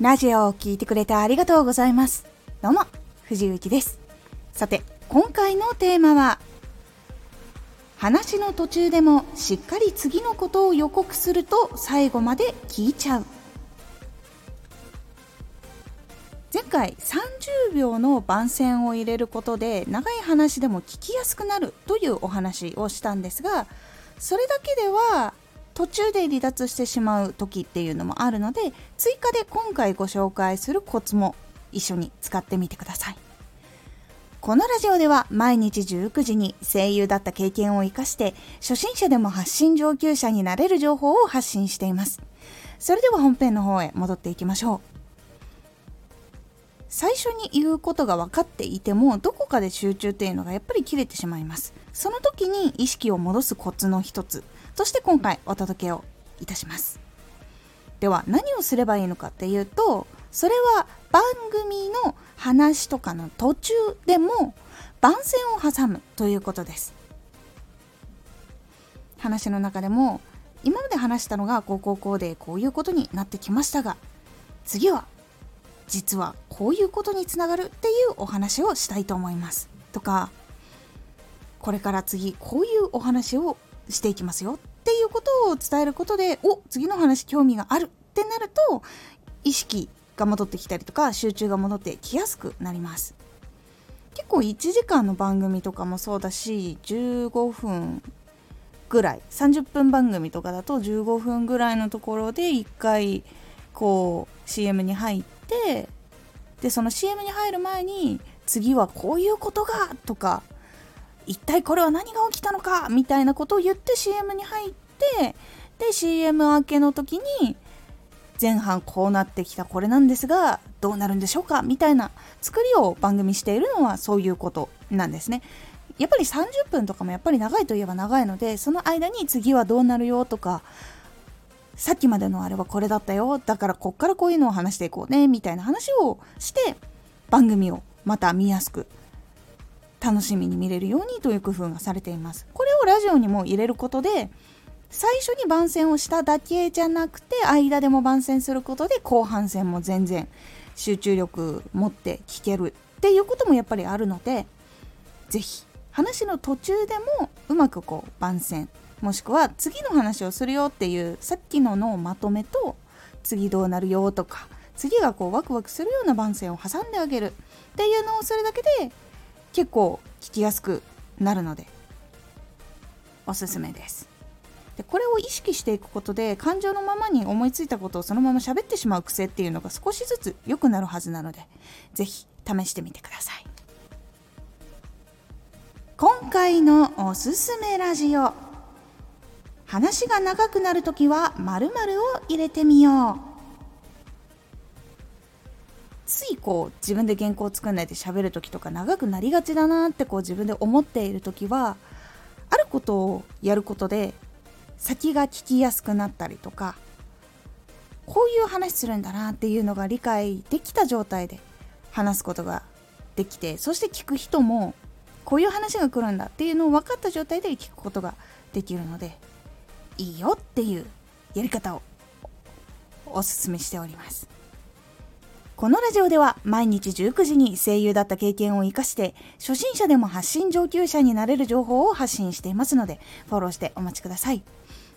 ラジオを聴いてくれてありがとうございます。どうも、藤幸です。さて、今回のテーマは、話の途中でもしっかり次のことを予告すると最後まで聞いちゃう。前回30秒の番宣を入れることで長い話でも聞きやすくなるというお話をしたんですがそれだけでは途中で離脱してしまう時っていうのもあるので追加で今回ご紹介するコツも一緒に使ってみてください。このラジオでは毎日19時に声優だった経験を生かして初心者でも発信上級者になれる情報を発信しています。それでは本編の方へ戻っていきましょう。最初に言うことが分かっていてもどこかで集中っていうのがやっぱり切れてしまいます。その時に意識を戻すコツの一つ。として今回お届けをいたします。では何をすればいいのかっていうとそれは番組の話とかの途中でも番宣を挟むということです。話の中でも今まで話したのがこうこうこうでこういうことになってきましたが次は実はこういうことにつながるっていうお話をしたいと思います。とかこれから次こういうお話をしていきますよ。いうことを伝えることでお次の話興味があるってなると意識が戻ってきたりとか集中が戻ってきやすくなります。結構1時間の番組とかもそうだし15分ぐらい30分番組とかだと15分ぐらいのところで1回こう CM に入ってでその CM に入る前に次はこういうことがとか一体これは何が起きたのかみたいなことを言って CM に入ってで CM 明けの時に前半こうなってきたこれなんですがどうなるんでしょうかみたいな作りを番組しているのはそういうことなんですね。やっぱり30分とかもやっぱり長いといえば長いのでその間に次はどうなるよとかさっきまでのあれはこれだったよだからこっからこういうのを話していこうねみたいな話をして番組をまた見やすく楽しみに見れるようにという工夫がされていますこれをラジオにも入れることで最初に番宣をしただけじゃなくて間でも番宣することで後半戦も全然集中力持って聞けるっていうこともやっぱりあるので是非話の途中でもうまくこう番宣もしくは次の話をするよっていうさっきののまとめと次どうなるよとか次がこうワクワクするような番宣を挟んであげるっていうのをするだけで結構聞きやすくなるのでおすすめです。でこれを意識していくことで感情のままに思いついたことをそのまま喋ってしまう癖っていうのが少しずつ良くなるはずなので是非試してみてください。今回のおすすめラジオ。話が長くなるときは〇〇を入れてみよう。ついこう自分で原稿を作んないで喋る時とか長くなりがちだなってこう自分で思っている時はあることをやることで先が聞きやすくなったりとかこういう話するんだなっていうのが理解できた状態で話すことができてそして聞く人もこういう話が来るんだっていうのを分かった状態で聞くことができるのでいいよっていうやり方をおすすめしております。このラジオでは毎日19時に声優だった経験を生かして初心者でも発信上級者になれる情報を発信していますのでフォローしてお待ちください。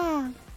嗯。